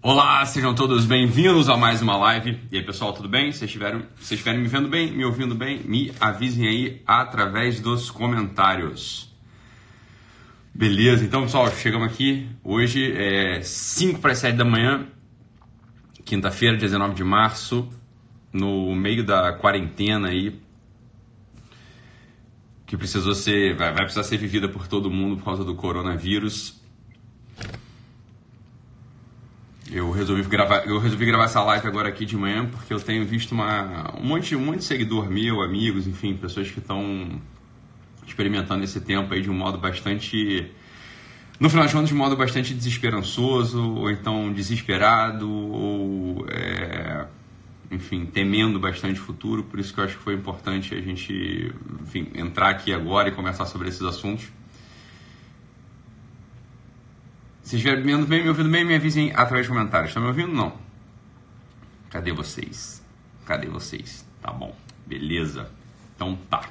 Olá, sejam todos bem-vindos a mais uma live. E aí, pessoal, tudo bem? Se estiverem, se estiverem me vendo bem, me ouvindo bem, me avisem aí através dos comentários. Beleza, então, pessoal, chegamos aqui. Hoje é 5 para as 7 da manhã, quinta-feira, 19 de março, no meio da quarentena aí, que precisou ser, vai, vai precisar ser vivida por todo mundo por causa do coronavírus. Eu resolvi gravar, eu resolvi gravar essa live agora aqui de manhã porque eu tenho visto uma, um, monte, um monte de seguidor meu, amigos, enfim, pessoas que estão experimentando esse tempo aí de um modo bastante. No final de contas, de modo bastante desesperançoso, ou então desesperado, ou. É, enfim, temendo bastante o futuro. Por isso que eu acho que foi importante a gente enfim, entrar aqui agora e conversar sobre esses assuntos. Se estiver me bem, me ouvindo bem, me avisem através de comentários. Estão me ouvindo? Não. Cadê vocês? Cadê vocês? Tá bom. Beleza. Então tá.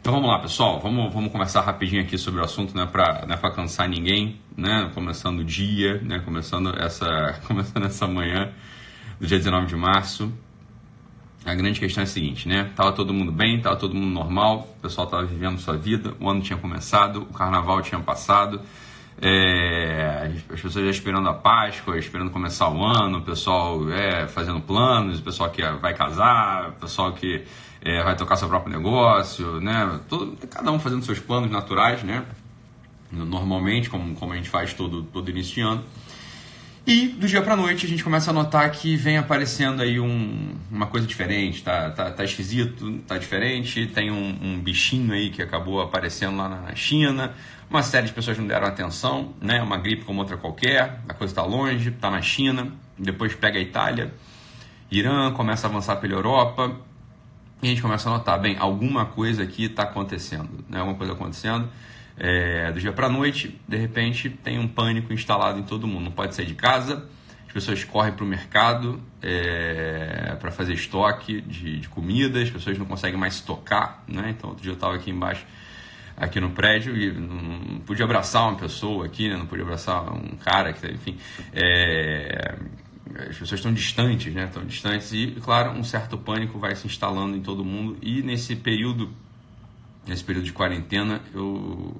Então vamos lá, pessoal. Vamos, vamos conversar rapidinho aqui sobre o assunto, não é para não é cansar ninguém, né? Começando o dia, né? Começando essa, começando essa manhã do dia 19 de março. A grande questão é a seguinte, né? Tava todo mundo bem, tava todo mundo normal, o pessoal tava vivendo sua vida, o ano tinha começado, o carnaval tinha passado, é, as pessoas já esperando a Páscoa, esperando começar o ano, o pessoal é, fazendo planos, o pessoal que vai casar, o pessoal que é, vai tocar seu próprio negócio, né? Todo, cada um fazendo seus planos naturais, né? Normalmente, como, como a gente faz todo, todo início de ano. E do dia para noite a gente começa a notar que vem aparecendo aí um, uma coisa diferente, tá, tá, tá esquisito, tá diferente, tem um, um, bichinho aí que acabou aparecendo lá na China, uma série de pessoas não deram atenção, né? Uma gripe como outra qualquer, a coisa está longe, está na China, depois pega a Itália, Irã, começa a avançar pela Europa, e a gente começa a notar, bem, alguma coisa aqui está acontecendo, né? Alguma coisa acontecendo. É, do dia para a noite, de repente, tem um pânico instalado em todo mundo. Não pode sair de casa, as pessoas correm para o mercado é, para fazer estoque de, de comida, as pessoas não conseguem mais tocar, né? Então, outro dia eu estava aqui embaixo aqui no prédio e não podia abraçar uma pessoa aqui, né? não podia abraçar um cara, que, enfim. É, as pessoas estão distantes, né? Estão distantes e, claro, um certo pânico vai se instalando em todo mundo. E nesse período, nesse período de quarentena, eu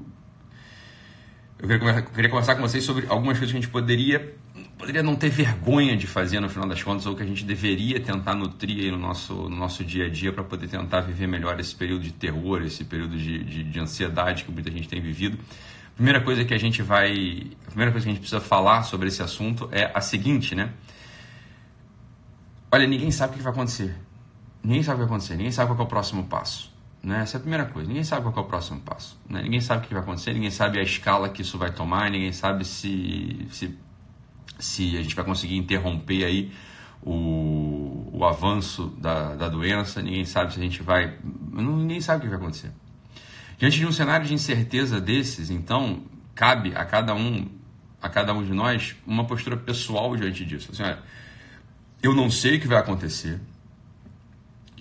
eu queria conversar, queria conversar com vocês sobre algumas coisas que a gente poderia poderia não ter vergonha de fazer no final das contas, ou que a gente deveria tentar nutrir no nosso, no nosso dia a dia para poder tentar viver melhor esse período de terror, esse período de, de, de, ansiedade que muita gente tem vivido. Primeira coisa que a gente vai. A primeira coisa que a gente precisa falar sobre esse assunto é a seguinte, né? Olha, ninguém sabe o que vai acontecer. Ninguém sabe o que vai acontecer, ninguém sabe qual é o próximo passo. Né? Essa é a primeira coisa. Ninguém sabe qual é o próximo passo. Né? Ninguém sabe o que vai acontecer, ninguém sabe a escala que isso vai tomar, ninguém sabe se, se se a gente vai conseguir interromper aí o, o avanço da, da doença, ninguém sabe se a gente vai. Ninguém sabe o que vai acontecer. Diante de um cenário de incerteza desses, então, cabe a cada um, a cada um de nós, uma postura pessoal diante disso. Assim, olha, eu não sei o que vai acontecer,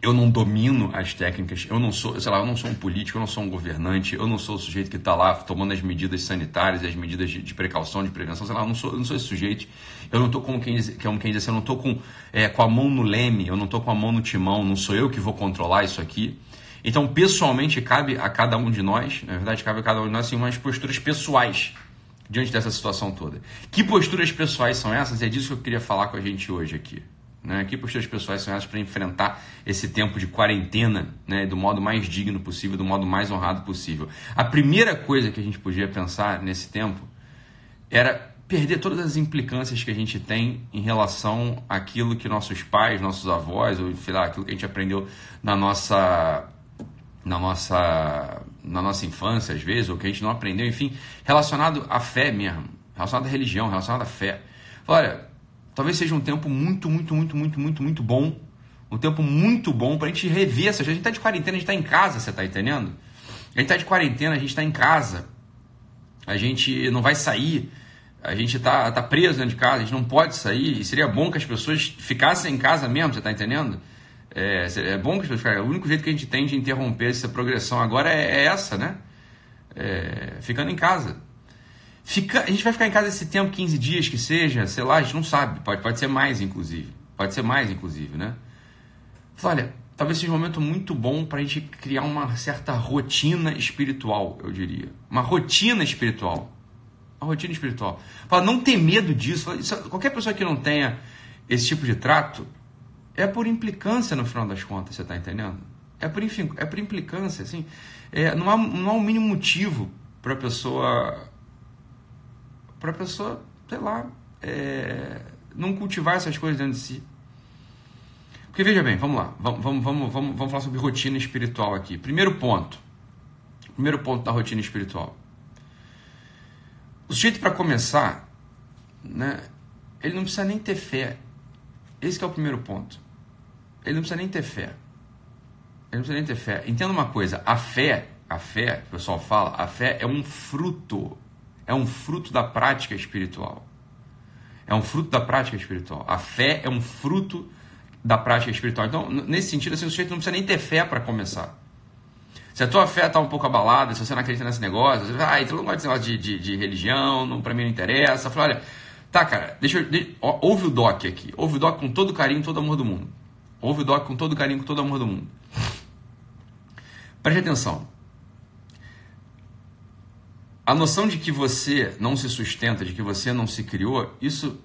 eu não domino as técnicas, eu não sou, sei lá, eu não sou um político, eu não sou um governante, eu não sou o sujeito que está lá tomando as medidas sanitárias, as medidas de, de, precaução, de prevenção, sei lá, eu não sou, eu não sou esse sujeito. Eu não estou como quem diz, como quem diz assim, eu não estou com, é, com a mão no leme, eu não estou com a mão no timão, não sou eu que vou controlar isso aqui. Então, pessoalmente, cabe a cada um de nós, na verdade, cabe a cada um de nós, assim, umas posturas pessoais diante dessa situação toda. Que posturas pessoais são essas? É disso que eu queria falar com a gente hoje aqui. Né? Que posturas pessoais são essas para enfrentar esse tempo de quarentena né? do modo mais digno possível, do modo mais honrado possível? A primeira coisa que a gente podia pensar nesse tempo era perder todas as implicâncias que a gente tem em relação àquilo que nossos pais, nossos avós, ou sei aquilo que a gente aprendeu na nossa na nossa na nossa infância às vezes, ou que a gente não aprendeu, enfim, relacionado à fé mesmo, relacionado à religião, relacionado à fé. Olha, talvez seja um tempo muito, muito, muito, muito, muito, muito bom. Um tempo muito bom para a gente rever essa. A gente está de quarentena, a gente está em casa, você está entendendo? A gente está de quarentena, a gente está em casa. A gente não vai sair. A gente está tá preso dentro de casa, a gente não pode sair. E seria bom que as pessoas ficassem em casa mesmo, você está entendendo? É, é, bom que as pessoas ficassem. O único jeito que a gente tem de interromper essa progressão agora é, é essa, né? É, ficando em casa Fica, a gente vai ficar em casa esse tempo, 15 dias que seja, sei lá, a gente não sabe. Pode, pode ser mais, inclusive. Pode ser mais, inclusive, né? Olha, talvez seja um momento muito bom para a gente criar uma certa rotina espiritual, eu diria. Uma rotina espiritual. Uma rotina espiritual. Para não ter medo disso. Qualquer pessoa que não tenha esse tipo de trato, é por implicância no final das contas, você está entendendo? É por, enfim, é por implicância, assim. É, não, há, não há um mínimo motivo para a pessoa para a pessoa, sei lá, é, não cultivar essas coisas dentro de si. Porque veja bem, vamos lá, vamos, vamos, vamos, vamos, falar sobre rotina espiritual aqui. Primeiro ponto, primeiro ponto da rotina espiritual. O sujeito para começar, né, ele não precisa nem ter fé. Esse é o primeiro ponto. Ele não precisa nem ter fé. Ele não precisa nem ter fé. Entenda uma coisa, a fé, a fé, o pessoal fala, a fé é um fruto é um fruto da prática espiritual. É um fruto da prática espiritual. A fé é um fruto da prática espiritual. Então, nesse sentido, assim, o sujeito não precisa nem ter fé para começar. Se a tua fé está um pouco abalada, se você não acredita nesse negócio, você ah, então não gosta desse negócio de, de, de religião, não, para mim não interessa. Fala, olha, tá, cara, deixa eu. Ó, ouve o doc aqui. Ouve o doc com todo carinho, todo amor do mundo. Ouve o doc com todo carinho, com todo amor do mundo. Preste atenção. A noção de que você não se sustenta, de que você não se criou, isso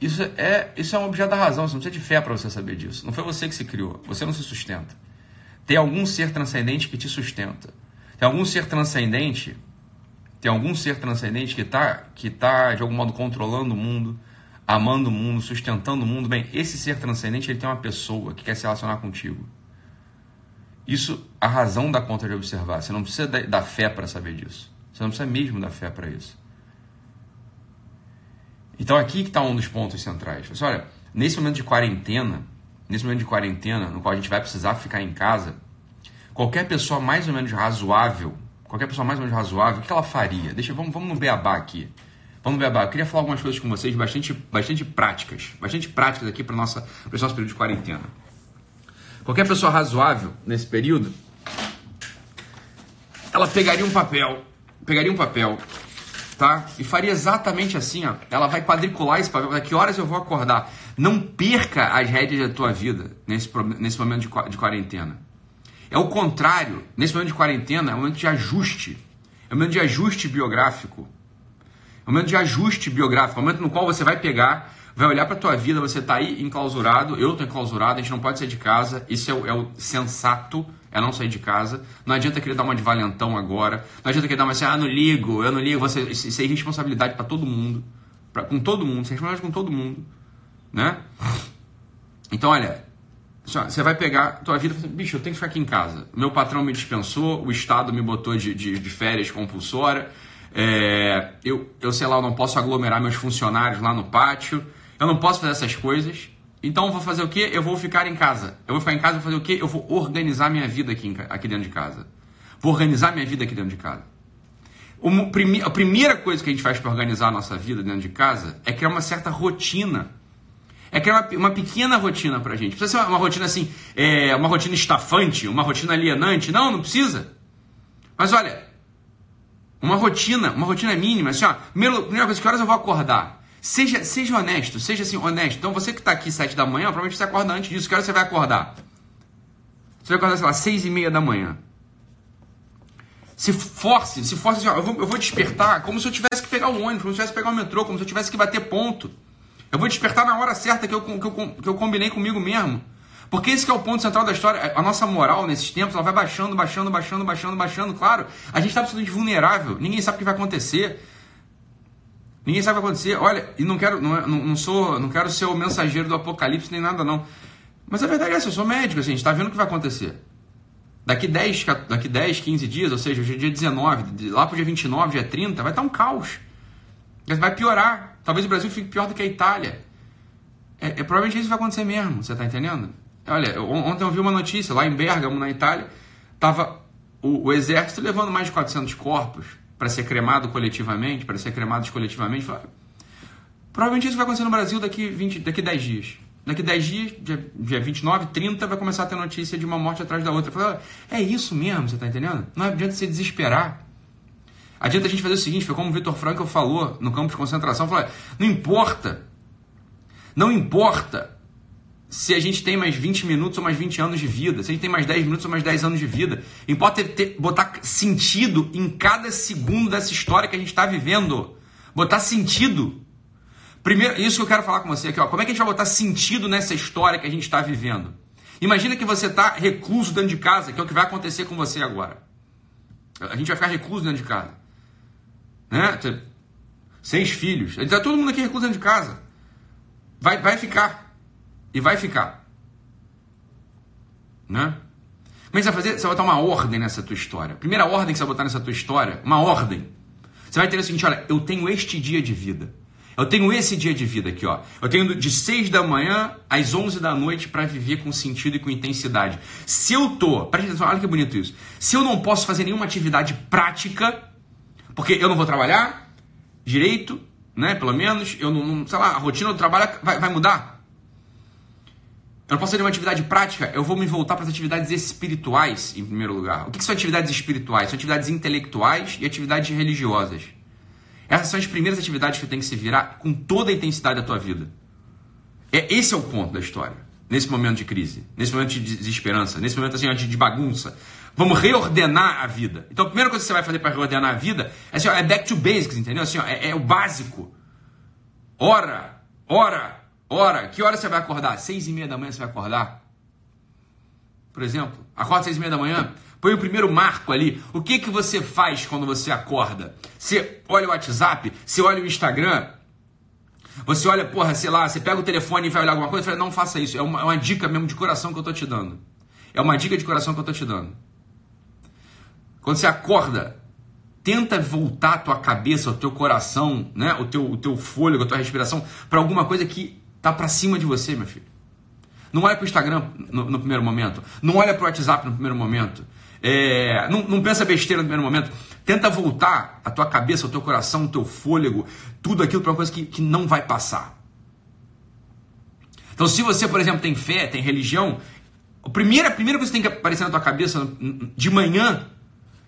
isso é, isso é um objeto da razão, você não precisa de fé para você saber disso. Não foi você que se criou, você não se sustenta. Tem algum ser transcendente que te sustenta. Tem algum ser transcendente, tem algum ser transcendente que está que tá, de algum modo controlando o mundo, amando o mundo, sustentando o mundo. Bem, esse ser transcendente ele tem uma pessoa que quer se relacionar contigo. Isso a razão dá conta de observar. Você não precisa da, da fé para saber disso. Você não precisa mesmo da fé para isso. Então aqui que está um dos pontos centrais. Você olha, nesse momento de quarentena, nesse momento de quarentena, no qual a gente vai precisar ficar em casa, qualquer pessoa mais ou menos razoável, qualquer pessoa mais ou menos razoável, o que ela faria? Deixa, vamos, vamos no beabá aqui. Vamos no beabá. Eu queria falar algumas coisas com vocês bastante, bastante práticas, bastante práticas aqui para o nosso período de quarentena. Qualquer pessoa razoável nesse período, ela pegaria um papel pegaria um papel, tá? E faria exatamente assim, ó. Ela vai quadricular esse papel. Que horas eu vou acordar? Não perca as rédeas da tua vida nesse, nesse momento de, de quarentena. É o contrário. Nesse momento de quarentena, é um momento de ajuste. É um momento de ajuste biográfico. É um momento de ajuste biográfico. É um momento no qual você vai pegar, vai olhar para tua vida, você está aí enclausurado, eu estou enclausurado, a gente não pode sair de casa. Isso é o, é o sensato é não sair de casa. Não adianta querer dar uma de valentão agora. Não adianta querer dar uma assim, ah, não ligo, eu não ligo. Você, isso é irresponsabilidade para todo mundo. Pra, com todo mundo, você é responsabilidade com todo mundo. Né? Então, olha, você vai pegar tua vida e assim, bicho, eu tenho que ficar aqui em casa. Meu patrão me dispensou, o Estado me botou de, de, de férias compulsória. É, eu, eu sei lá, eu não posso aglomerar meus funcionários lá no pátio. Eu não posso fazer essas coisas. Então eu vou fazer o quê? Eu vou ficar em casa. Eu vou ficar em casa e vou fazer o quê? Eu vou organizar minha vida aqui, aqui dentro de casa. Vou organizar minha vida aqui dentro de casa. Uma, a primeira coisa que a gente faz para organizar a nossa vida dentro de casa é criar uma certa rotina. É criar uma, uma pequena rotina para a gente. Precisa ser uma, uma rotina assim, é, uma rotina estafante, uma rotina alienante. Não, não precisa. Mas olha, uma rotina, uma rotina mínima. Assim, ó, primeira coisa, que horas eu vou acordar? Seja, seja honesto, seja assim, honesto. Então você que está aqui sete da manhã, provavelmente você acorda antes disso. Que hora você vai acordar? Você vai acordar, sei lá, seis e meia da manhã. Se force, se force assim, ó, eu, vou, eu vou despertar como se eu tivesse que pegar o ônibus, como se eu tivesse que pegar o metrô, como se eu tivesse que bater ponto. Eu vou despertar na hora certa que eu, que eu, que eu combinei comigo mesmo. Porque esse é o ponto central da história. A nossa moral nesses tempos, ela vai baixando, baixando, baixando, baixando, baixando. Claro, a gente está absolutamente vulnerável. Ninguém sabe o que vai acontecer. Ninguém sabe o que vai acontecer. Olha, e não quero, não, não, não, sou, não quero ser o mensageiro do apocalipse nem nada não. Mas a verdade é essa, eu sou médico, assim, a gente está vendo o que vai acontecer. Daqui 10, daqui 10, 15 dias, ou seja, hoje é dia 19, lá para o dia 29, dia 30, vai estar um caos. Vai piorar. Talvez o Brasil fique pior do que a Itália. É, é provavelmente isso vai acontecer mesmo, você está entendendo? Olha, ontem eu vi uma notícia, lá em Bergamo, na Itália, estava o, o exército levando mais de 400 corpos para ser cremado coletivamente, para ser cremados coletivamente. Provavelmente isso vai acontecer no Brasil daqui, 20, daqui 10 dias. Daqui 10 dias, dia, dia 29, 30, vai começar a ter notícia de uma morte atrás da outra. É isso mesmo, você está entendendo? Não adianta se desesperar. Adianta a gente fazer o seguinte, foi como o Vitor Frankl falou no campo de concentração, falou, não importa, não importa se a gente tem mais 20 minutos ou mais 20 anos de vida, se a gente tem mais 10 minutos ou mais 10 anos de vida. Importa ter, botar sentido em cada segundo dessa história que a gente está vivendo. Botar sentido. Primeiro, isso que eu quero falar com você aqui, ó. Como é que a gente vai botar sentido nessa história que a gente está vivendo? Imagina que você está recluso dentro de casa, que é o que vai acontecer com você agora. A gente vai ficar recluso dentro de casa. Né? Seis filhos. Está todo mundo aqui recluso dentro de casa. Vai, vai ficar. E vai ficar. Né? Que você vai fazer? Você vai botar uma ordem nessa tua história. Primeira ordem que você vai botar nessa tua história, uma ordem. Você vai ter o seguinte, olha, eu tenho este dia de vida. Eu tenho esse dia de vida aqui, ó. Eu tenho de 6 da manhã às 11 da noite para viver com sentido e com intensidade. Se eu tô, presta atenção, olha que bonito isso. Se eu não posso fazer nenhuma atividade prática, porque eu não vou trabalhar direito, né? Pelo menos, eu não, não sei lá, a rotina do trabalho vai, vai mudar. Não posso fazer uma atividade prática, eu vou me voltar para as atividades espirituais, em primeiro lugar. O que, são atividades espirituais? São atividades intelectuais e atividades religiosas. Essas são as primeiras atividades que tem que se virar com toda a intensidade da tua vida. É, esse é o ponto da história. Nesse momento de crise, nesse momento de desesperança, nesse momento assim, de bagunça. Vamos reordenar a vida. Então a primeira coisa que você vai fazer para reordenar a vida é, assim, ó, é back to basics, entendeu? Assim, ó, é, é o básico. Ora, ora, Ora, que hora você vai acordar? Seis e meia da manhã você vai acordar? Por exemplo, acorda seis e meia da manhã, põe o primeiro marco ali. O que, que você faz quando você acorda? Você olha o WhatsApp, você olha o Instagram, você olha, porra, sei lá, você pega o telefone e vai olhar alguma coisa e fala, não faça isso. É uma, é uma dica mesmo de coração que eu tô te dando. É uma dica de coração que eu tô te dando. Quando você acorda, tenta voltar a tua cabeça, o teu coração, né, o teu, o teu fôlego, a tua respiração para alguma coisa que tá para cima de você, meu filho. Não olha para o Instagram no, no, primeiro momento. Não olha para o WhatsApp no primeiro momento. É, não, não, pensa besteira no primeiro momento. Tenta voltar a tua cabeça, o teu coração, o teu fôlego, tudo aquilo para uma coisa que, que não vai passar. Então, se você, por exemplo, tem fé, tem religião, a primeira, a primeira coisa que tem que aparecer na tua cabeça de manhã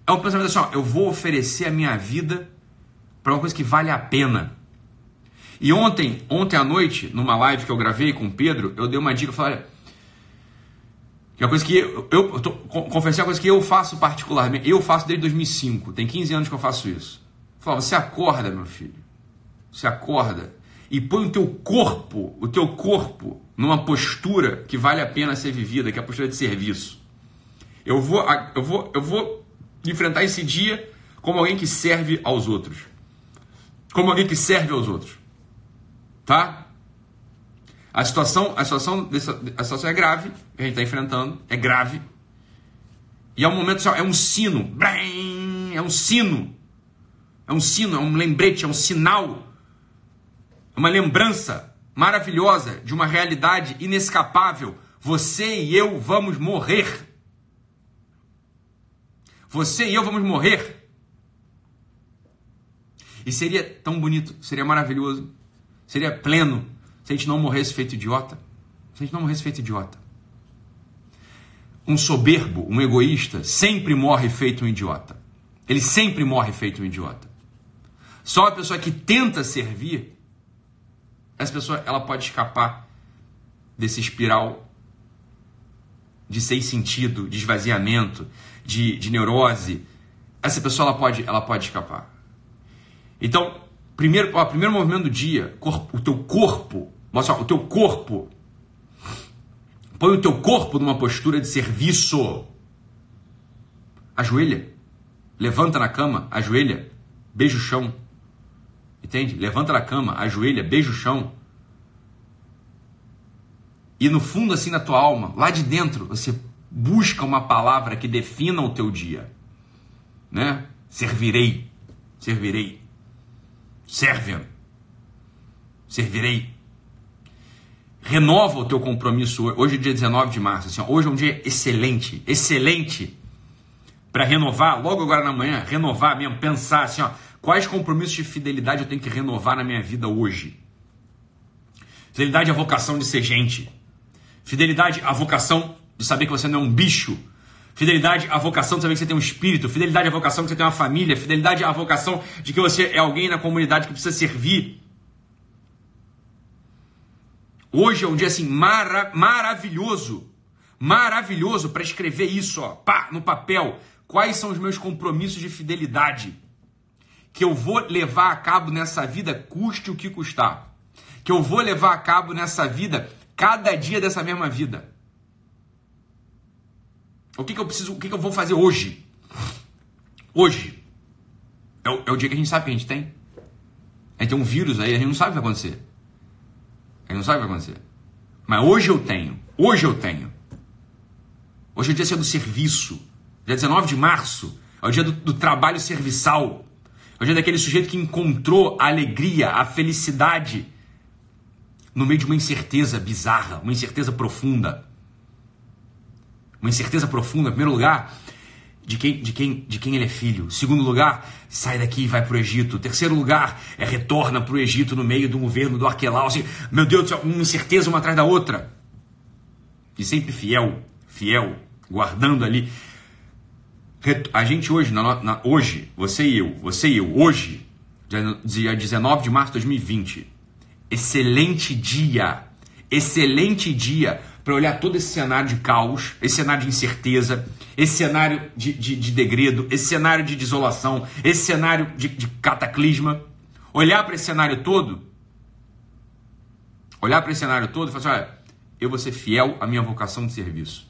é um pensamento assim: ó, eu vou oferecer a minha vida para uma coisa que vale a pena. E ontem, ontem à noite, numa live que eu gravei com o Pedro, eu dei uma dica, eu falei, que é uma coisa que eu, eu, tô, confessei uma coisa que eu faço particularmente, eu faço desde 2005, tem 15 anos que eu faço isso. Eu falava, você acorda, meu filho, você acorda e põe o teu corpo, o teu corpo numa postura que vale a pena ser vivida, que é a postura de serviço. Eu vou, eu vou, eu vou enfrentar esse dia como alguém que serve aos outros. Como alguém que serve aos outros. Tá? A situação, a situação, dessa, a situação é grave, que a gente está enfrentando, é grave. E é um momento, é um sino, é um sino, é um sino, é um lembrete, é um sinal, é uma lembrança maravilhosa de uma realidade inescapável. Você e eu vamos morrer. Você e eu vamos morrer. E seria tão bonito, seria maravilhoso seria pleno se a gente não morresse feito idiota. Se a gente não morresse feito idiota. Um soberbo, um egoísta, sempre morre feito um idiota. Ele sempre morre feito um idiota. Só a pessoa que tenta servir, essa pessoa ela pode escapar desse espiral de sem sentido, de esvaziamento, de, de neurose. Essa pessoa ela pode, ela pode escapar. Então, Primeiro, ó, primeiro movimento do dia, corpo, o teu corpo, mostra, o teu corpo. Põe o teu corpo numa postura de serviço. Ajoelha. Levanta na cama, ajoelha, beija o chão. Entende? Levanta na cama, ajoelha, beija o chão. E no fundo, assim, na tua alma, lá de dentro, você busca uma palavra que defina o teu dia. Né? Servirei. Servirei. Serve-me. Servirei. Renova o teu compromisso hoje. Dia 19 de março. Assim, hoje é um dia excelente. Excelente. Para renovar, logo agora na manhã, renovar mesmo, pensar assim, ó, quais compromissos de fidelidade eu tenho que renovar na minha vida hoje. Fidelidade à vocação de ser gente. Fidelidade à vocação de saber que você não é um bicho. Fidelidade à vocação de saber que você tem um espírito, fidelidade à vocação que você tem uma família, fidelidade à vocação de que você é alguém na comunidade que precisa servir. Hoje é um dia assim mara maravilhoso, maravilhoso para escrever isso, ó, pá, no papel. Quais são os meus compromissos de fidelidade que eu vou levar a cabo nessa vida, custe o que custar? Que eu vou levar a cabo nessa vida, cada dia dessa mesma vida. O que, que eu preciso, o que, que eu vou fazer hoje? Hoje é o, é o dia que a gente sabe que a gente tem. A gente tem um vírus aí, a gente não sabe o que vai acontecer. A gente não sabe o que vai acontecer. Mas hoje eu tenho. Hoje eu tenho. Hoje é o dia do serviço. Dia 19 de março. É o dia do, do trabalho serviçal. É o dia daquele sujeito que encontrou a alegria, a felicidade no meio de uma incerteza bizarra, uma incerteza profunda. Uma incerteza profunda, em primeiro lugar, de quem, de quem, de quem ele é filho. Segundo lugar, sai daqui e vai para o Egito. Terceiro lugar, é retorna para o Egito no meio do governo do Arquelau. Assim, meu Deus do céu, uma incerteza uma atrás da outra. E sempre fiel, fiel, guardando ali. A gente hoje, na, na, hoje, você e eu, você e eu, hoje, dia 19 de março de 2020, excelente dia, excelente dia para olhar todo esse cenário de caos, esse cenário de incerteza, esse cenário de, de, de degredo, esse cenário de desolação, esse cenário de, de cataclisma. Olhar para esse cenário todo, olhar para esse cenário todo e falar assim: olha, eu vou ser fiel à minha vocação de serviço.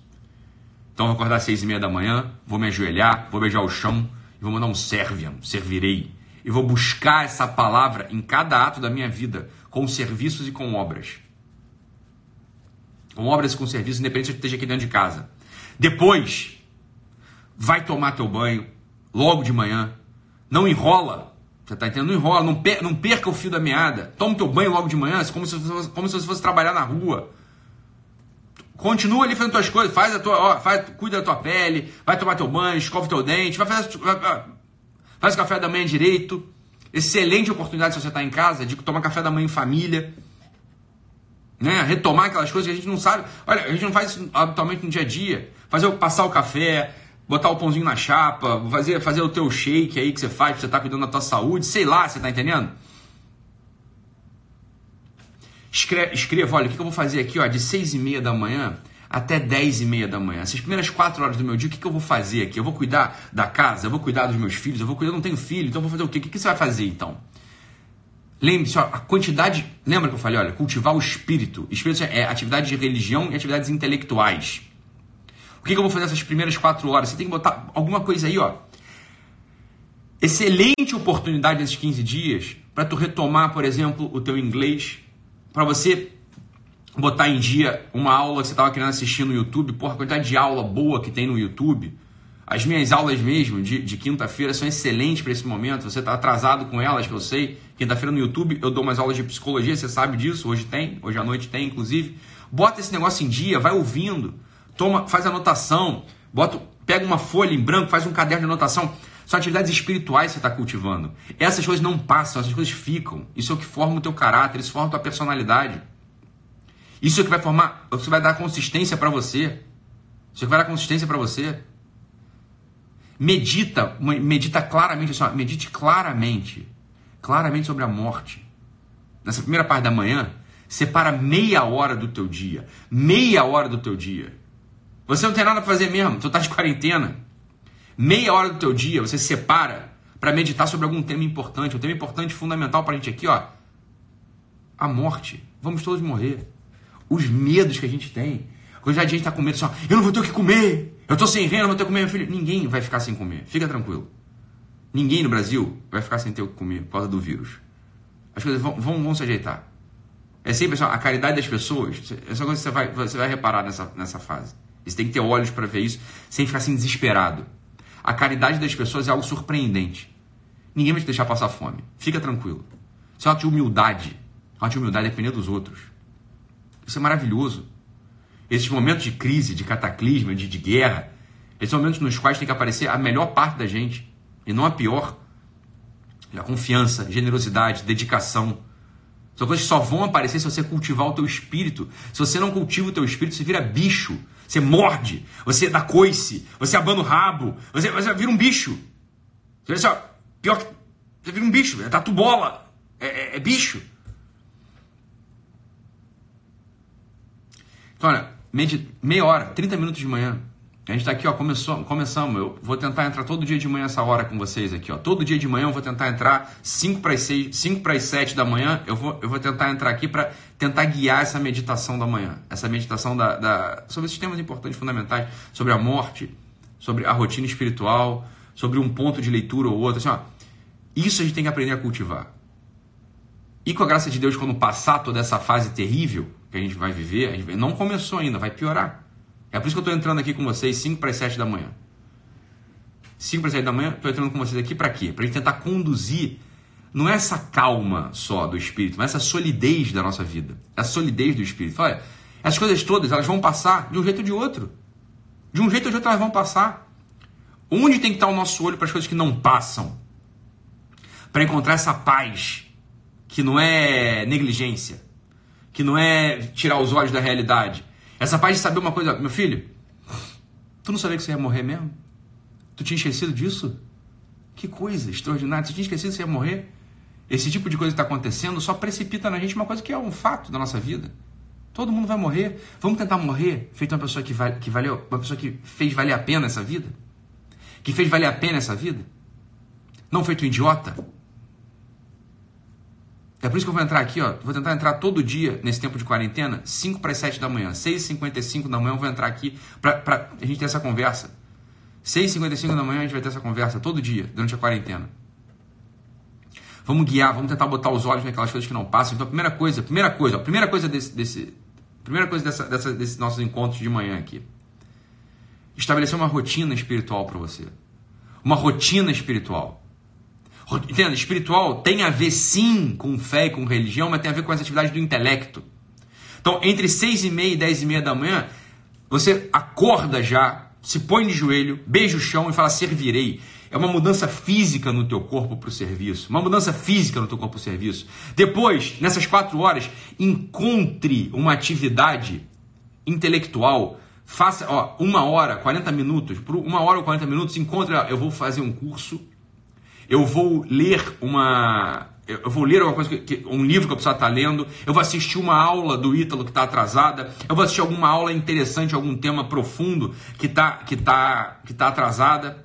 Então vou acordar às seis e meia da manhã, vou me ajoelhar, vou beijar o chão e vou mandar um serviam, servirei. E vou buscar essa palavra em cada ato da minha vida, com serviços e com obras com obras e com serviços, independente se esteja aqui dentro de casa. Depois, vai tomar teu banho logo de manhã. Não enrola. Você está entendendo? Não enrola, não, per não perca o fio da meada. Toma teu banho logo de manhã, como se, fosse, como se você fosse trabalhar na rua. Continua ali fazendo tuas coisas, faz a tua, ó, faz, cuida da tua pele, vai tomar teu banho, escova teu dente, vai fazer, faz o café da manhã direito. Excelente oportunidade se você está em casa de tomar café da manhã em família né? Retomar aquelas coisas que a gente não sabe. Olha, a gente não faz isso habitualmente no dia a dia. Fazer passar o café, botar o pãozinho na chapa, fazer, fazer o teu shake aí que você faz, pra você tá cuidando da tua saúde, sei lá, você tá entendendo? Escreva, escreva olha, o que eu vou fazer aqui, ó, de seis e meia da manhã até dez e meia da manhã. Essas primeiras quatro horas do meu dia, o que, que eu vou fazer aqui? Eu vou cuidar da casa, eu vou cuidar dos meus filhos, eu vou cuidar, eu não tenho filho, então eu vou fazer o quê? O que, que você vai fazer então? Lembre-se, a quantidade. Lembra que eu falei, olha, cultivar o espírito. Espírito é atividade de religião e atividades intelectuais. O que, que eu vou fazer essas primeiras quatro horas? Você tem que botar alguma coisa aí, ó. Excelente oportunidade nesses 15 dias para tu retomar, por exemplo, o teu inglês, para você botar em dia uma aula que você estava querendo assistir no YouTube. Porra, a quantidade de aula boa que tem no YouTube. As minhas aulas mesmo de, de quinta-feira são excelentes para esse momento. Você está atrasado com elas, que eu sei. Quinta-feira no YouTube eu dou umas aulas de psicologia, você sabe disso. Hoje tem, hoje à noite tem, inclusive. Bota esse negócio em dia, vai ouvindo, toma, faz anotação, bota, pega uma folha em branco, faz um caderno de anotação. São atividades espirituais que você está cultivando. Essas coisas não passam, essas coisas ficam. Isso é o que forma o teu caráter, isso forma a tua personalidade. Isso é o que vai formar, é o que vai dar consistência para você. Isso é o que vai dar consistência para você. Medita, medita claramente, assim, ó, medite claramente, claramente sobre a morte. Nessa primeira parte da manhã, separa meia hora do teu dia, meia hora do teu dia. Você não tem nada para fazer mesmo, tu tá de quarentena. Meia hora do teu dia você separa para meditar sobre algum tema importante, um tema importante, fundamental para a gente aqui, ó. A morte. Vamos todos morrer. Os medos que a gente tem. Quando a gente está com medo, só, eu não vou ter o que comer. Eu tô sem renda, não vou ter que comer meu filho. Ninguém vai ficar sem comer. Fica tranquilo. Ninguém no Brasil vai ficar sem ter o que comer por causa do vírus. As coisas vão, vão, vão se ajeitar. É sempre assim, a caridade das pessoas. Essa coisa que você vai, você vai reparar nessa, nessa fase. Você tem que ter olhos para ver isso sem ficar assim desesperado. A caridade das pessoas é algo surpreendente. Ninguém vai te deixar passar fome. Fica tranquilo. Isso é uma de humildade. Uma de humildade depender dos outros. Isso é maravilhoso. Esses momentos de crise, de cataclisma, de, de guerra, esses momentos nos quais tem que aparecer a melhor parte da gente e não a pior. A confiança, generosidade, dedicação. São coisas que só vão aparecer se você cultivar o teu espírito. Se você não cultiva o teu espírito, você vira bicho. Você morde, você dá coice, você abana o rabo, você, você vira um bicho. Você vira pior que. Você vira um bicho, é tatu bola, é, é, é bicho. Então, olha, meia hora, 30 minutos de manhã. A gente está aqui, ó, começou, começamos. Eu vou tentar entrar todo dia de manhã essa hora com vocês aqui, ó. Todo dia de manhã eu vou tentar entrar 5 para as 6, 5 para as 7 da manhã. Eu vou, eu vou tentar entrar aqui para tentar guiar essa meditação da manhã. Essa meditação da, da, sobre esses temas importantes, fundamentais, sobre a morte, sobre a rotina espiritual, sobre um ponto de leitura ou outro. Assim, ó, isso a gente tem que aprender a cultivar. E com a graça de Deus, quando passar toda essa fase terrível que a gente vai viver, gente não começou ainda, vai piorar. É por isso que eu estou entrando aqui com vocês 5 para as 7 da manhã. 5 para as 7 da manhã, estou entrando com vocês aqui para quê? Para gente tentar conduzir, não é essa calma só do espírito, mas essa solidez da nossa vida. A solidez do espírito. Olha, essas coisas todas, elas vão passar de um jeito ou de outro. De um jeito ou de outro elas vão passar. Onde tem que estar o nosso olho para as coisas que não passam? Para encontrar essa paz, que não é negligência, que não é tirar os olhos da realidade, essa paz de saber uma coisa, meu filho, tu não sabia que você ia morrer mesmo? Tu tinha esquecido disso? Que coisa extraordinária, você tinha esquecido que você ia morrer? Esse tipo de coisa que está acontecendo só precipita na gente uma coisa que é um fato da nossa vida. Todo mundo vai morrer. Vamos tentar morrer feito uma pessoa que, vale, que valeu, uma pessoa que fez valer a pena essa vida? Que fez valer a pena essa vida? Não feito um idiota? É por isso que eu vou entrar aqui, ó. Vou tentar entrar todo dia nesse tempo de quarentena, 5 para as 7 da manhã. 6h55 da manhã eu vou entrar aqui para a gente ter essa conversa. 6h55 da manhã a gente vai ter essa conversa todo dia, durante a quarentena. Vamos guiar, vamos tentar botar os olhos naquelas coisas que não passam. Então, a primeira coisa, primeira coisa, a primeira coisa desse, desse primeira coisa dessa, dessa, desses nossos encontros de manhã aqui. Estabelecer uma rotina espiritual para você. Uma rotina espiritual. Entenda, espiritual tem a ver sim com fé e com religião, mas tem a ver com as atividades do intelecto. Então, entre 6 e meia e 10 e meia da manhã, você acorda já, se põe de joelho, beija o chão e fala, servirei. É uma mudança física no teu corpo para o serviço. Uma mudança física no teu corpo para o serviço. Depois, nessas quatro horas, encontre uma atividade intelectual. Faça, ó, uma hora, 40 minutos. Por uma hora ou 40 minutos, encontre, ó, eu vou fazer um curso eu vou ler uma. Eu vou ler alguma coisa, que, um livro que eu preciso estar lendo, eu vou assistir uma aula do Ítalo que está atrasada, eu vou assistir alguma aula interessante, algum tema profundo que está que tá, que tá atrasada.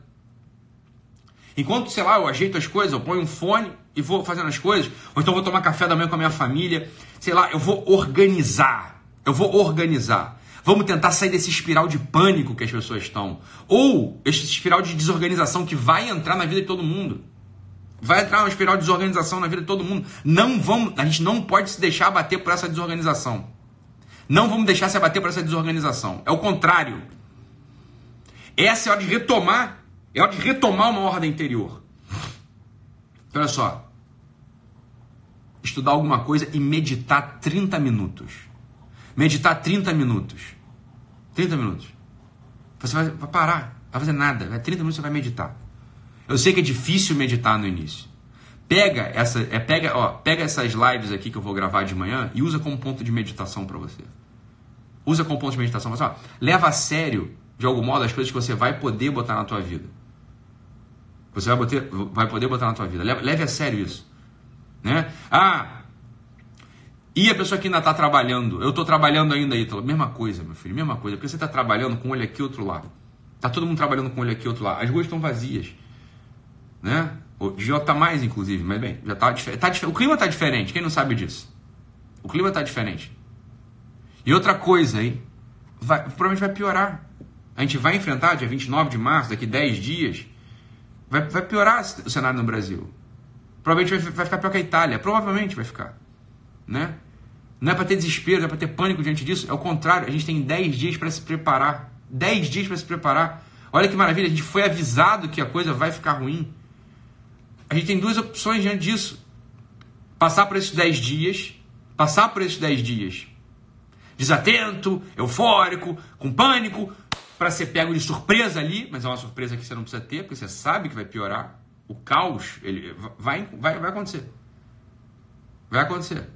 Enquanto, sei lá, eu ajeito as coisas, eu ponho um fone e vou fazendo as coisas, ou então vou tomar café da manhã com a minha família, sei lá, eu vou organizar. Eu vou organizar. Vamos tentar sair desse espiral de pânico que as pessoas estão. Ou esse espiral de desorganização que vai entrar na vida de todo mundo. Vai entrar uma espiral de desorganização na vida de todo mundo. Não vamos, a gente não pode se deixar abater por essa desorganização. Não vamos deixar se abater por essa desorganização. É o contrário. Essa é a hora de retomar, é hora de retomar uma ordem interior. Então, olha só. Estudar alguma coisa e meditar 30 minutos. Meditar 30 minutos. 30 minutos. Você vai parar, vai fazer nada. 30 minutos você vai meditar. Eu sei que é difícil meditar no início. Pega essa, é, pega, ó, pega essas lives aqui que eu vou gravar de manhã e usa como ponto de meditação para você. Usa como ponto de meditação. Mas, ó, leva a sério, de algum modo, as coisas que você vai poder botar na tua vida. Você vai, botar, vai poder botar na tua vida. Leve, leve a sério isso. Né? Ah, e a pessoa que ainda está trabalhando? Eu estou trabalhando ainda, Ítalo. Mesma coisa, meu filho, mesma coisa. Porque você está trabalhando com um olho aqui outro lá. Tá todo mundo trabalhando com um olho aqui outro lá. As ruas estão vazias né? O J tá mais, inclusive, mas bem, já tá, tá O clima tá diferente, quem não sabe disso? O clima tá diferente. E outra coisa, hein? Vai, provavelmente vai piorar. A gente vai enfrentar dia 29 de março, daqui 10 dias. Vai, vai piorar o cenário no Brasil. Provavelmente vai, vai ficar pior que a Itália. Provavelmente vai ficar. Né? Não é para ter desespero, não é para ter pânico diante disso. É o contrário. A gente tem 10 dias para se preparar. 10 dias para se preparar. Olha que maravilha. A gente foi avisado que a coisa vai ficar ruim. A gente tem duas opções diante disso. Passar por esses 10 dias, passar por esses 10 dias desatento, eufórico, com pânico, para ser pego de surpresa ali, mas é uma surpresa que você não precisa ter, porque você sabe que vai piorar. O caos, ele vai, vai, vai acontecer. Vai acontecer.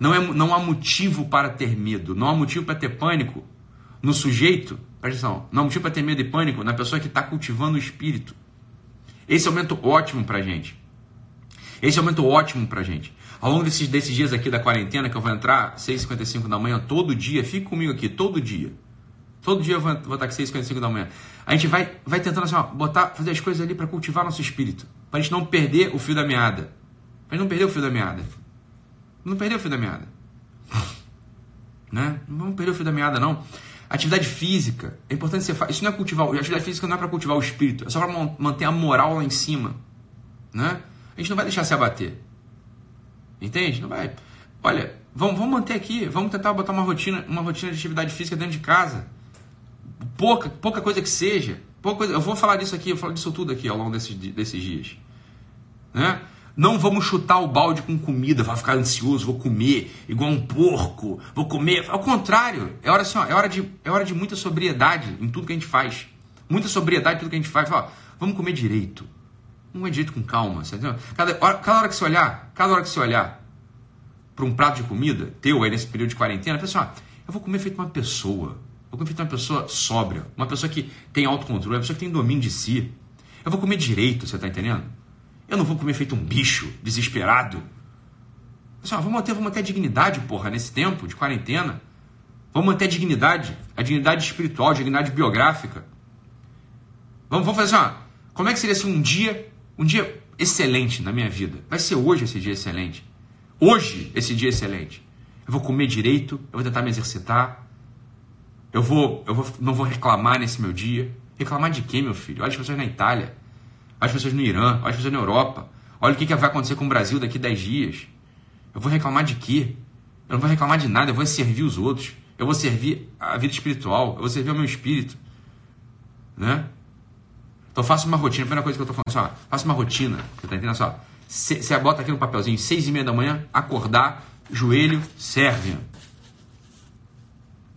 Não, é, não há motivo para ter medo, não há motivo para ter pânico no sujeito, presta atenção, não há motivo para ter medo e pânico na pessoa que está cultivando o espírito. Esse é momento ótimo para gente. Esse é momento ótimo para gente. Ao longo desses, desses dias aqui da quarentena, que eu vou entrar 6h55 da manhã todo dia, fique comigo aqui todo dia. Todo dia eu vou, vou estar aqui 6h55 da manhã. A gente vai, vai tentando assim, ó, botar, fazer as coisas ali para cultivar nosso espírito. Para a gente não perder o fio da meada. Para não perder o fio da meada. Não perder o fio da meada. Né? Não vamos perder o fio da meada, não. Atividade física. É importante você fazer. Isso não é cultivar. Atividade física não é para cultivar o espírito. É só para manter a moral lá em cima. Né? A gente não vai deixar se abater. Entende? Não vai. Olha, vamos, vamos manter aqui. Vamos tentar botar uma rotina, uma rotina de atividade física dentro de casa. Pouca, pouca coisa que seja. Pouca coisa, eu vou falar disso aqui, eu falo disso tudo aqui ao longo desses, desses dias. Né? Não vamos chutar o balde com comida, vai ficar ansioso, vou comer igual um porco, vou comer. Ao contrário, é hora, assim, ó, é hora, de, é hora de muita sobriedade em tudo que a gente faz. Muita sobriedade em tudo que a gente faz. Ó, vamos comer direito. Vamos comer direito com calma. Cada, hora, cada hora que você olhar, cada hora que você olhar para um prato de comida teu aí nesse período de quarentena, pensa, ó, eu vou comer feito uma pessoa. Vou comer feito uma pessoa sóbria, uma pessoa que tem autocontrole, uma pessoa que tem domínio de si. Eu vou comer direito, você está entendendo? Eu não vou comer feito um bicho, desesperado. Pessoal, vamos manter, vamos manter a dignidade, porra, nesse tempo de quarentena. Vamos manter a dignidade, a dignidade espiritual, a dignidade biográfica. Vamos, vamos fazer assim, ó, como é que seria assim, um dia, um dia excelente na minha vida? Vai ser hoje esse dia excelente. Hoje esse dia excelente. Eu vou comer direito, eu vou tentar me exercitar. Eu vou, eu vou, não vou reclamar nesse meu dia. Reclamar de quem, meu filho? Olha as pessoas na Itália as pessoas no Irã, as pessoas na Europa. Olha o que, que vai acontecer com o Brasil daqui a 10 dias. Eu vou reclamar de quê? Eu não vou reclamar de nada, eu vou servir os outros. Eu vou servir a vida espiritual, eu vou servir o meu espírito. Né? Então faça uma rotina, a primeira coisa que eu estou falando, assim, ó, faça uma rotina, você tá entendendo só? Você bota aqui no papelzinho, seis e meia da manhã, acordar, joelho, serve.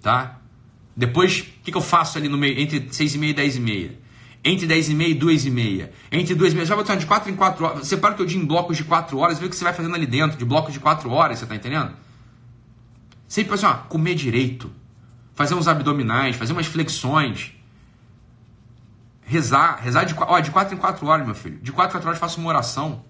Tá? Depois, o que, que eu faço ali no meio, entre seis e meia e dez e meia? Entre 10 e meia e 2 e meia. Entre 2 e meia, vai botando de 4 em 4 horas. Separa o teu dia em blocos de 4 horas, vê o que você vai fazendo ali dentro, de blocos de 4 horas, você tá entendendo? Sempre assim, ó, comer direito. Fazer uns abdominais, fazer umas flexões. Rezar, rezar de, ó, de 4 em 4 horas, meu filho. De 4 em 4 horas faça uma oração.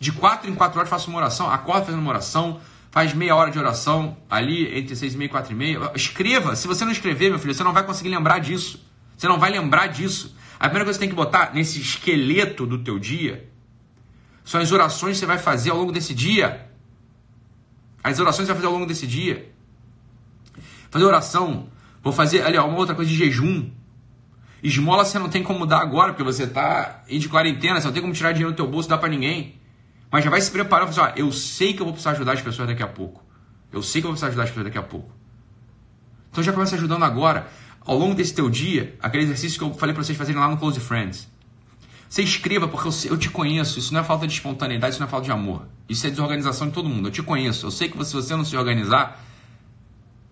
De 4 em 4 horas faça uma oração. Acorda fazendo uma oração. Faz meia hora de oração ali entre 6 e meia e 4 e meia. Escreva. Se você não escrever, meu filho, você não vai conseguir lembrar disso. Você não vai lembrar disso. A primeira coisa que você tem que botar nesse esqueleto do teu dia são as orações que você vai fazer ao longo desse dia. As orações que você vai fazer ao longo desse dia. Fazer oração. Vou fazer, ali, ó, uma outra coisa de jejum. Esmola você não tem como dar agora, porque você está de quarentena, você não tem como tirar dinheiro do teu bolso dar para ninguém. Mas já vai se preparando, assim, ó, eu sei que eu vou precisar ajudar as pessoas daqui a pouco. Eu sei que eu vou precisar ajudar as pessoas daqui a pouco. Então já começa ajudando agora ao longo desse teu dia, aquele exercício que eu falei para vocês fazerem lá no Close Friends. Você escreva, porque eu, eu, te conheço. Isso não é falta de espontaneidade, isso não é falta de amor. Isso é desorganização de todo mundo. Eu te conheço. Eu sei que se você não se organizar,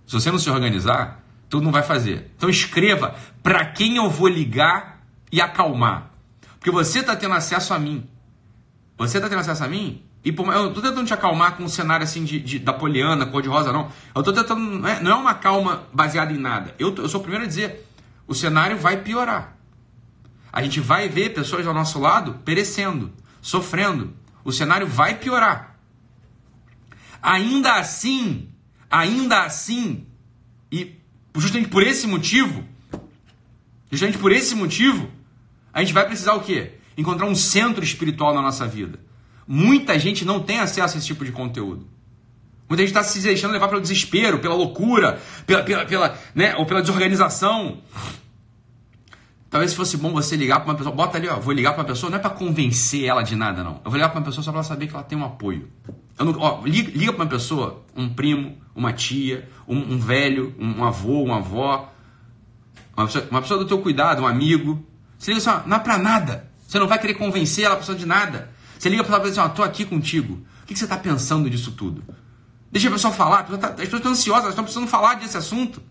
se você não se organizar, tu não vai fazer. Então escreva para quem eu vou ligar e acalmar. Porque você está tendo acesso a mim. Você está tendo acesso a mim e por, eu tô tentando te acalmar com um cenário assim de, de da poliana, cor de rosa, não. Eu tô tentando. Não é, não é uma calma baseada em nada. Eu, eu sou o primeiro a dizer: o cenário vai piorar. A gente vai ver pessoas ao nosso lado perecendo, sofrendo. O cenário vai piorar. Ainda assim, ainda assim, e justamente por esse motivo, justamente por esse motivo, a gente vai precisar o quê? Encontrar um centro espiritual na nossa vida Muita gente não tem acesso a esse tipo de conteúdo. Muita gente está se deixando levar pelo desespero, pela loucura, pela, pela, pela, né, ou pela desorganização. Talvez fosse bom você ligar para uma pessoa. Bota ali, ó, vou ligar para uma pessoa, não é para convencer ela de nada, não. Eu vou ligar para uma pessoa só para saber que ela tem um apoio. Não, ó, liga, liga para uma pessoa, um primo, uma tia, um, um velho, um, um, avô, uma avó, uma pessoa, uma pessoa do teu cuidado, um amigo. Você liga assim, ó, não é para nada. Você não vai querer convencer ela, pessoa de nada. Você liga para ela e diz assim, ó, tô aqui contigo. O que, você está pensando disso tudo? Deixa a pessoa falar. Tá, as pessoas estão ansiosas, elas estão precisando falar desse assunto.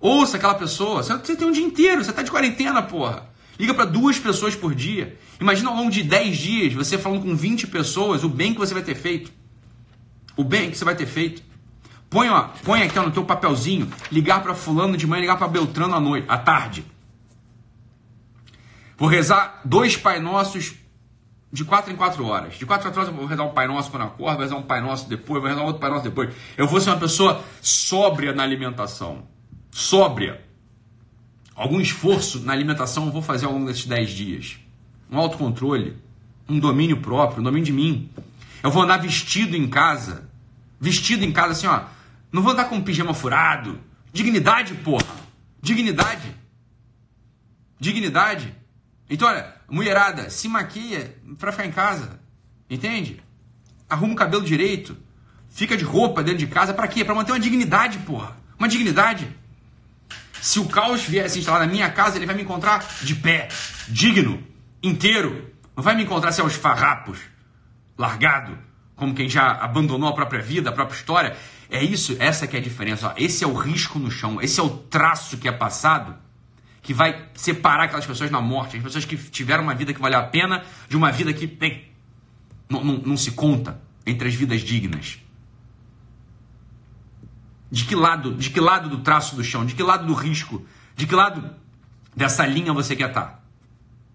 Ouça aquela pessoa. Você tem um dia inteiro, você está de quarentena, porra. Liga para duas pessoas por dia. Imagina ao longo de 10 dias você falando com 20 pessoas o bem que você vai ter feito. o bem que você vai ter feito. Põe, ó, põe aqui ó, no teu papelzinho, ligar para fulano de manhã, ligar para Beltrano à noite, à tarde. Vou rezar dois Pai Nossos de quatro em quatro horas. De quatro em quatro horas eu vou rezar um Pai Nosso quando acordo, vou rezar um Pai Nosso depois, vou rezar outro Pai Nosso depois. Eu vou ser uma pessoa sóbria na alimentação. Sóbria. Algum esforço na alimentação eu vou fazer ao longo desses dez dias. Um autocontrole, um domínio próprio, um domínio de mim. Eu vou andar vestido em casa. Vestido em casa assim, ó. Não vou andar com um pijama furado. Dignidade, porra. Dignidade. Dignidade. Então, olha, mulherada, se maquia para ficar em casa. Entende? Arruma o cabelo direito. Fica de roupa dentro de casa. para quê? Para manter uma dignidade, porra. Uma dignidade. Se o caos vier se instalar na minha casa, ele vai me encontrar de pé, digno, inteiro. Não vai me encontrar assim aos farrapos, largado, como quem já abandonou a própria vida, a própria história. É isso, essa que é a diferença. Ó. Esse é o risco no chão, esse é o traço que é passado que vai separar aquelas pessoas na morte, as pessoas que tiveram uma vida que valeu a pena de uma vida que não, não, não se conta entre as vidas dignas. De que lado, de que lado do traço do chão, de que lado do risco, de que lado dessa linha você quer estar?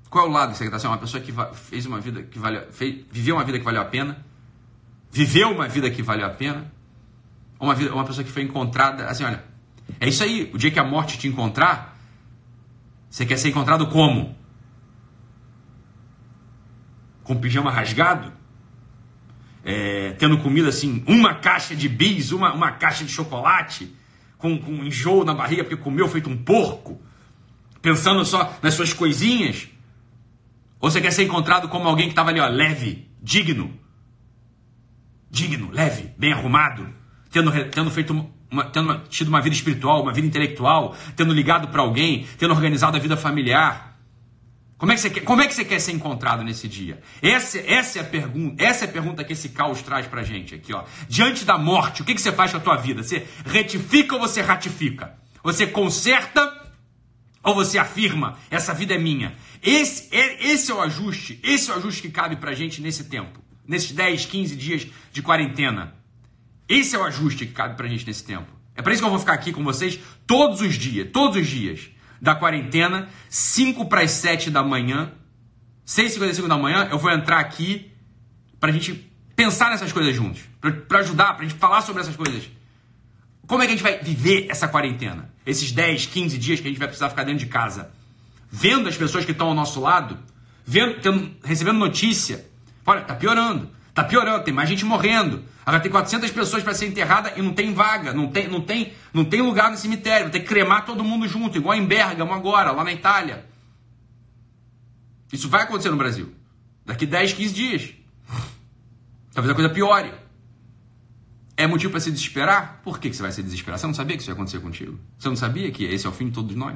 Qual é o lado que você quer estar? É uma pessoa que fez uma vida que valeu, fez, viveu uma vida que valeu a pena, viveu uma vida que valeu a pena, uma, vida, uma pessoa que foi encontrada, assim, olha, é isso aí, o dia que a morte te encontrar, você quer ser encontrado como? Com pijama rasgado? É, tendo comida assim, uma caixa de bis, uma, uma caixa de chocolate, com, com enjoo na barriga porque comeu feito um porco, pensando só nas suas coisinhas? Ou você quer ser encontrado como alguém que estava ali, ó, leve, digno? Digno, leve, bem arrumado, tendo, tendo feito uma, tendo tido uma vida espiritual, uma vida intelectual, tendo ligado para alguém, tendo organizado a vida familiar. Como é, que você quer, como é que você quer ser encontrado nesse dia? Essa, essa, é a pergunta, essa é a pergunta que esse caos traz pra gente aqui, ó. Diante da morte, o que, que você faz com a tua vida? Você retifica ou você ratifica? Você conserta ou você afirma, essa vida é minha? Esse é, esse é o ajuste, esse é o ajuste que cabe pra gente nesse tempo, nesses 10, 15 dias de quarentena. Esse é o ajuste que cabe pra gente nesse tempo. É para isso que eu vou ficar aqui com vocês todos os dias, todos os dias da quarentena, 5 para as 7 da manhã, 6h55 da manhã, eu vou entrar aqui pra gente pensar nessas coisas juntos, para ajudar, pra gente falar sobre essas coisas. Como é que a gente vai viver essa quarentena? Esses 10, 15 dias que a gente vai precisar ficar dentro de casa, vendo as pessoas que estão ao nosso lado, vendo, tendo, recebendo notícia. Olha, tá piorando. Tá piorando, tem mais gente morrendo. Agora tem 400 pessoas para ser enterrada e não tem vaga, não tem, não tem, não tem lugar no cemitério. Ter que cremar todo mundo junto, igual em Bergamo agora, lá na Itália. Isso vai acontecer no Brasil. Daqui 10, 15 dias. Talvez a coisa piore. É motivo para se desesperar? Por que, que você vai se desesperar? Você não sabia que isso ia acontecer contigo? Você não sabia que esse é o fim de todos nós?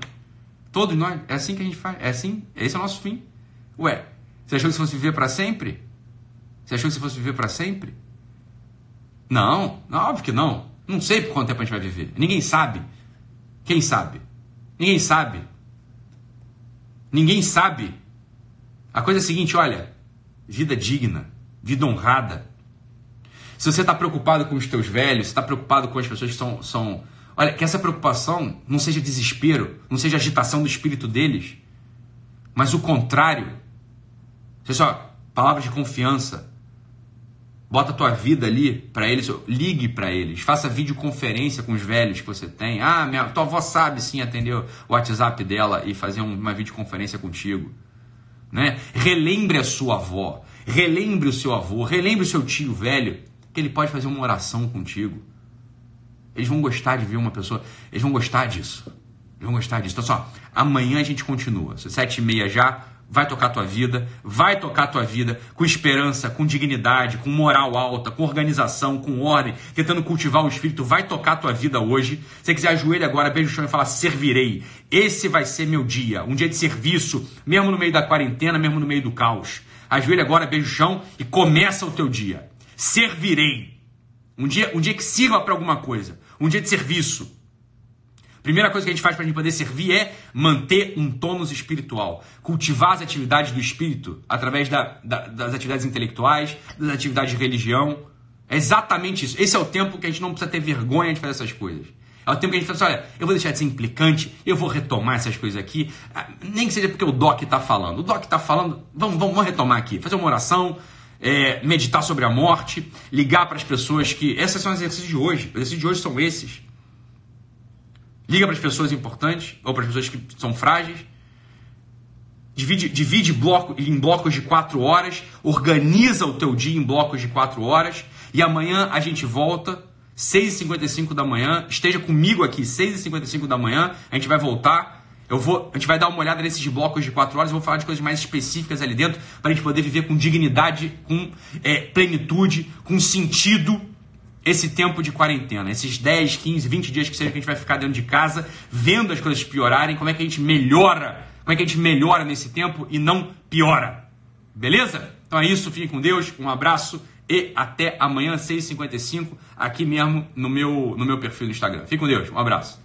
Todos nós. É assim que a gente faz. É assim. Esse é o nosso fim. Ué, você achou que você fosse viver para sempre? Você achou que você fosse viver para sempre? Não, óbvio que não. Não sei por quanto tempo a gente vai viver. Ninguém sabe. Quem sabe? Ninguém sabe. Ninguém sabe. A coisa é a seguinte, olha, vida digna, vida honrada. Se você está preocupado com os teus velhos, está preocupado com as pessoas que são, são. Olha, que essa preocupação não seja desespero, não seja agitação do espírito deles, mas o contrário. Seja só, palavras de confiança, Bota a tua vida ali para eles, ligue para eles, faça videoconferência com os velhos que você tem. Ah, minha, tua avó sabe sim atender o WhatsApp dela e fazer uma videoconferência contigo. Né? Relembre a sua avó, relembre o seu avô, relembre o seu tio velho, que ele pode fazer uma oração contigo. Eles vão gostar de ver uma pessoa, eles vão gostar disso. Eles vão gostar disso. Então, só, amanhã a gente continua. Sete e meia já, vai tocar a tua vida, vai tocar a tua vida com esperança, com dignidade, com moral alta, com organização, com ordem, tentando cultivar o espírito, vai tocar a tua vida hoje. Se você quiser ajoelha agora, beijo o chão e fala: servirei. Esse vai ser meu dia, um dia de serviço, mesmo no meio da quarentena, mesmo no meio do caos. Ajoelha agora, beijo o chão e começa o teu dia. Servirei. Um dia, um dia que sirva para alguma coisa, um dia de serviço. Primeira coisa que a gente faz para a gente poder servir é manter um tônus espiritual, cultivar as atividades do espírito através da, da, das atividades intelectuais, das atividades de religião, É exatamente isso. Esse é o tempo que a gente não precisa ter vergonha de fazer essas coisas. É o tempo que a gente fala assim, olha, eu vou deixar de ser implicante, eu vou retomar essas coisas aqui, ah, nem que seja porque o Doc está falando. O Doc está falando, vamos, vamos, vamos retomar aqui, fazer uma oração, é, meditar sobre a morte, ligar para as pessoas que. Esses são os exercícios de hoje. Os exercícios de hoje são esses. Liga para as pessoas importantes, ou para as pessoas que são frágeis. Divide, divide bloco, em blocos de quatro horas, organiza o teu dia em blocos de quatro horas, e amanhã a gente volta 6h55 da manhã. Esteja comigo aqui, 6h55 da manhã. A gente vai voltar. Eu vou, a gente vai dar uma olhada nesses blocos de 4 horas. Eu vou falar de coisas mais específicas ali dentro para a gente poder viver com dignidade, com é, plenitude, com sentido esse tempo de quarentena, esses 10, 15, 20 dias que seja que a gente vai ficar dentro de casa, vendo as coisas piorarem, como é que a gente melhora, como é que a gente melhora nesse tempo e não piora. Beleza? Então é isso, fiquem com Deus, um abraço e até amanhã, 6h55, aqui mesmo no meu, no meu perfil do Instagram. Fique com Deus, um abraço.